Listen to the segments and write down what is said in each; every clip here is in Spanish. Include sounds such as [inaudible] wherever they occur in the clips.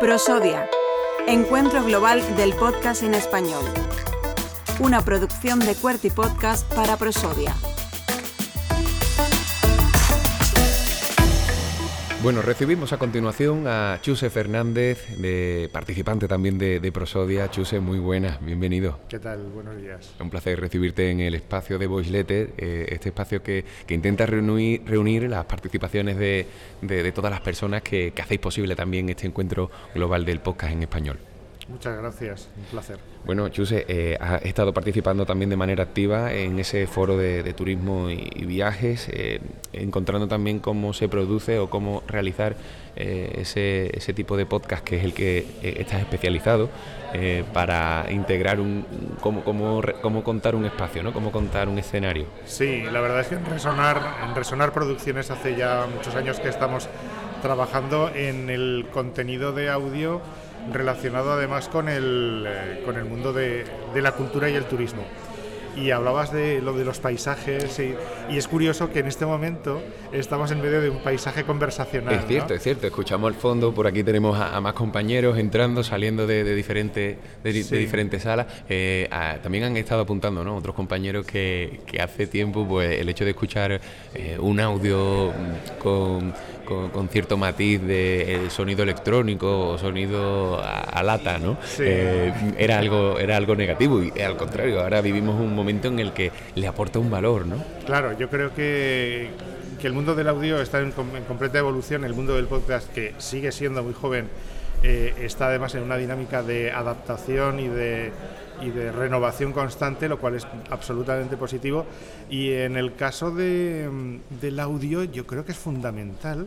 Prosodia, Encuentro Global del Podcast en Español. Una producción de Cuerty Podcast para Prosodia. Bueno, recibimos a continuación a Chuse Fernández, de, participante también de, Prosodia. Chuse, muy buenas, bienvenido. ¿Qué tal? Buenos días. Un placer recibirte en el espacio de Voice Letter, eh, este espacio que, intenta reunir, reunir, las participaciones de, todas las personas que, que hacéis posible también este encuentro global del podcast en español. Muchas gracias, un placer. Bueno, Chuse, eh, has estado participando también de manera activa en ese foro de, turismo y, viajes, eh, encontrando también cómo se produce o cómo realizar eh, ese, ese, tipo de podcast que es el que estás especializado para integrar un, cómo, cómo, cómo, contar un espacio, ¿no? Cómo contar un escenario. Sí, la verdad es que en Resonar, en Resonar Producciones hace ya muchos años que estamos trabajando en el contenido de audio relacionado además con el, eh, con el mundo de, de, la cultura y el turismo. Y hablabas de lo de los paisajes y, es curioso que en este momento estamos en medio de un paisaje conversacional. Es cierto, es cierto. Escuchamos al fondo, por aquí tenemos a, más compañeros entrando, saliendo de, de diferentes, de, diferentes salas. Eh, también han estado apuntando ¿no? otros compañeros que, que hace tiempo pues el hecho de escuchar eh, un audio con con, cierto matiz de sonido electrónico o sonido a, lata, ¿no? Eh, era algo era algo negativo y al contrario, ahora vivimos un momento en el que le aporta un valor, ¿no? Claro, yo creo que, que el mundo del audio está en, completa evolución, el mundo del podcast que sigue siendo muy joven eh, está además en una dinámica de adaptación y de y de renovación constante, lo cual es absolutamente positivo. Y en el caso de, del audio, yo creo que es fundamental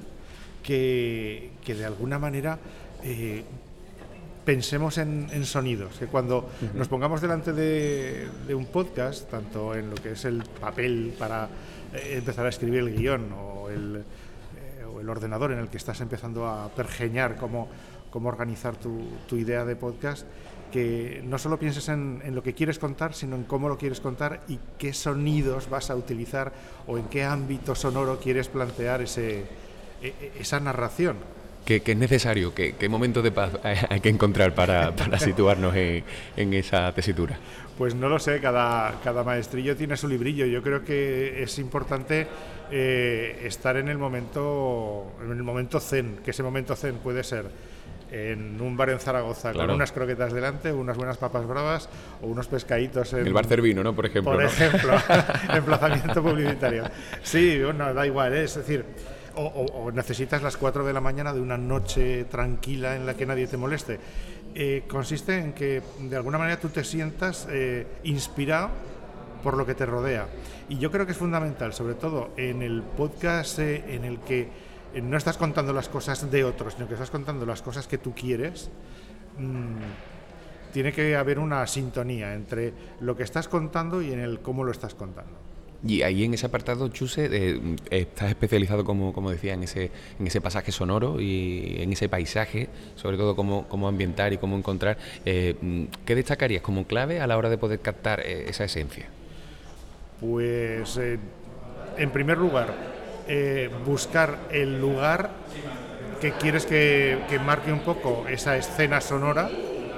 que, que de alguna manera eh, pensemos en, sonidos, que cuando nos pongamos delante de, un podcast, tanto en lo que es el papel para eh, empezar a escribir el guion o el, eh, o el ordenador en el que estás empezando a pergeñar cómo, cómo organizar tu, tu idea de podcast, que no solo pienses en, lo que quieres contar, sino en cómo lo quieres contar y qué sonidos vas a utilizar o en qué ámbito sonoro quieres plantear ese, e, e, esa narración. ¿Qué, es necesario? ¿Qué, momento de paz hay que encontrar para, situarnos en, esa tesitura? Pues no lo sé, cada, cada maestrillo tiene su librillo. Yo creo que es importante eh, estar en el momento en el momento zen, que ese momento zen puede ser en un bar en Zaragoza con unas croquetas delante, unas buenas papas bravas o unos pescaditos en... El bar Cervino, ¿no? Por ejemplo. Por ejemplo, [laughs] [laughs] emplazamiento publicitario. Sí, bueno, da igual, ¿eh? es decir, o, necesitas las 4 de la mañana de una noche tranquila en la que nadie te moleste. Eh, consiste en que de alguna manera tú te sientas eh, inspirado por lo que te rodea. Y yo creo que es fundamental, sobre todo en el podcast en el que eh, no estás contando las cosas de otros, sino que estás contando las cosas que tú quieres, mm, tiene que haber una sintonía entre lo que estás contando y en el cómo lo estás contando. Y ahí en ese apartado, Chuse, eh, estás especializado, como, como decía, en ese, en ese pasaje sonoro y en ese paisaje, sobre todo cómo, cómo ambientar y cómo encontrar. Eh, ¿Qué destacarías como clave a la hora de poder captar esa esencia? Pues, en primer lugar, eh, buscar el lugar que quieres que, marque un poco esa escena sonora.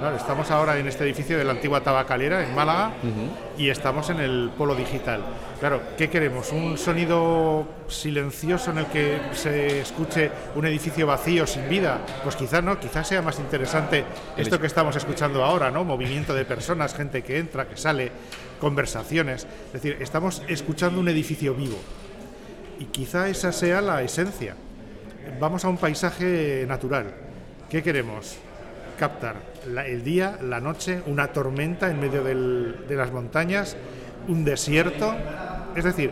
Estamos ahora en este edificio de la antigua tabacalera en Málaga y estamos en el polo digital. Claro, ¿qué queremos? ¿Un sonido silencioso en el que se escuche un edificio vacío, sin vida? Pues quizás no, quizás sea más interesante esto que estamos escuchando ahora, ¿no? Movimiento de personas, gente que entra, que sale, conversaciones. Es decir, estamos escuchando un edificio vivo. Y quizá esa sea la esencia. Vamos a un paisaje natural. ¿Qué queremos? Captar el día, la noche, una tormenta en medio de las montañas, un desierto. Es decir,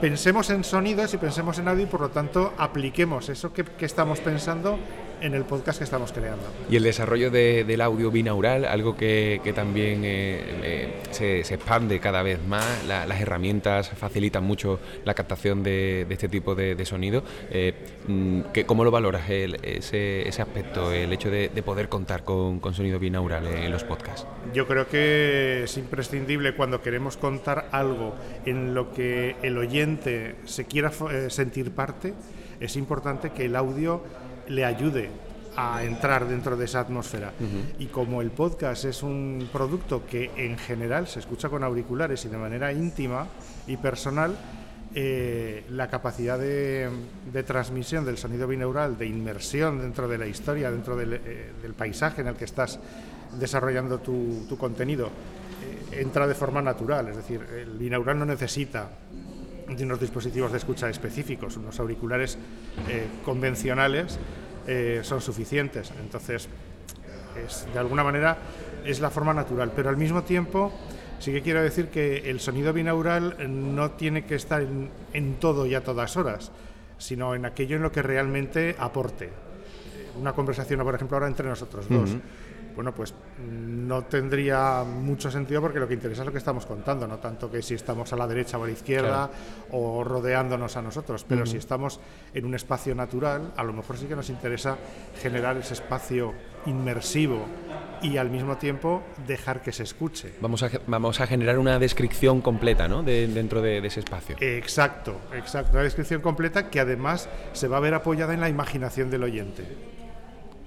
pensemos en sonidos y pensemos en audio y por lo tanto apliquemos eso que, estamos pensando en el podcast que estamos creando. Y el desarrollo del audio binaural, algo que, también eh, eh, se, expande cada vez más, las herramientas facilitan mucho la captación de, este tipo de, sonido. Eh, mm, ¿Cómo lo valoras ese, aspecto, el hecho de, poder contar con, sonido binaural en los podcasts? Yo creo que es imprescindible cuando queremos contar algo en lo que el oyente se quiera sentir parte, es importante que el audio le ayude a entrar dentro de esa atmósfera. Y como el podcast es un producto que en general se escucha con auriculares y de manera íntima y personal, eh, la capacidad de, transmisión del sonido binaural, de inmersión dentro de la historia, dentro del, eh, paisaje en el que estás desarrollando tu, contenido, eh, entra de forma natural. Es decir, el binaural no necesita de unos dispositivos de escucha específicos, unos auriculares convencionales eh, son suficientes. Entonces, de alguna manera es la forma natural, pero al mismo tiempo sí que quiero decir que el sonido binaural no tiene que estar en, todo y a todas horas, sino en aquello en lo que realmente aporte. Una conversación, por ejemplo, ahora entre nosotros dos bueno, pues no tendría mucho sentido porque lo que interesa es lo que estamos contando, no tanto que si estamos a la derecha o a la izquierda o rodeándonos a nosotros, pero si estamos en un espacio natural, a lo mejor sí que nos interesa generar ese espacio inmersivo y al mismo tiempo dejar que se escuche. Vamos a, vamos a generar una descripción completa ¿no? de, dentro de, de, ese espacio. Exacto, exacto, una descripción completa que además se va a ver apoyada en la imaginación del oyente.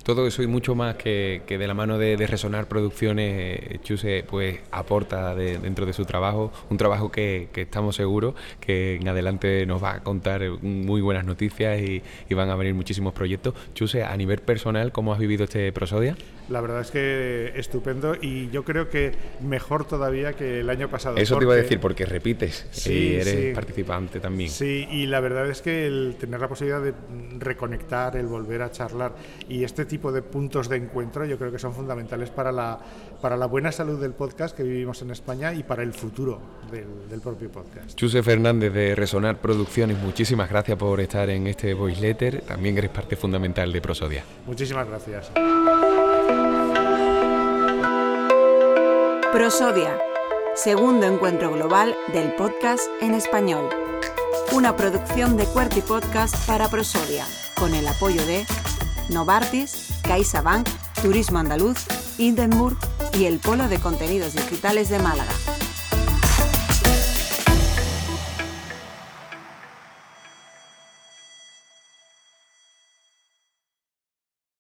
Todo eso y mucho más que, de la mano de, Resonar Producciones, eh, Chuse pues aporta dentro de su trabajo, un trabajo que, estamos seguros que en adelante nos va a contar muy buenas noticias y, van a venir muchísimos proyectos. Chuse, a nivel personal, ¿cómo has vivido este Prosodia? La verdad es que estupendo y yo creo que mejor todavía que el año pasado. Eso te iba a decir, porque repites y eres participante también. Sí, y la verdad es que el tener la posibilidad de reconectar, el volver a charlar y este tipo de puntos de encuentro yo creo que son fundamentales para la, para la buena salud del podcast que vivimos en España y para el futuro del, del propio podcast. Chuse Fernández de Resonar Producciones, muchísimas gracias por estar en este voice letter. También eres parte fundamental de Prosodia. Muchísimas gracias. Prosodia, segundo encuentro global del podcast en español. Una producción de Cuerti Podcast para Prosodia, con el apoyo de Novartis, CaixaBank, Turismo Andaluz, Hindenburg y el Polo de Contenidos Digitales de Málaga.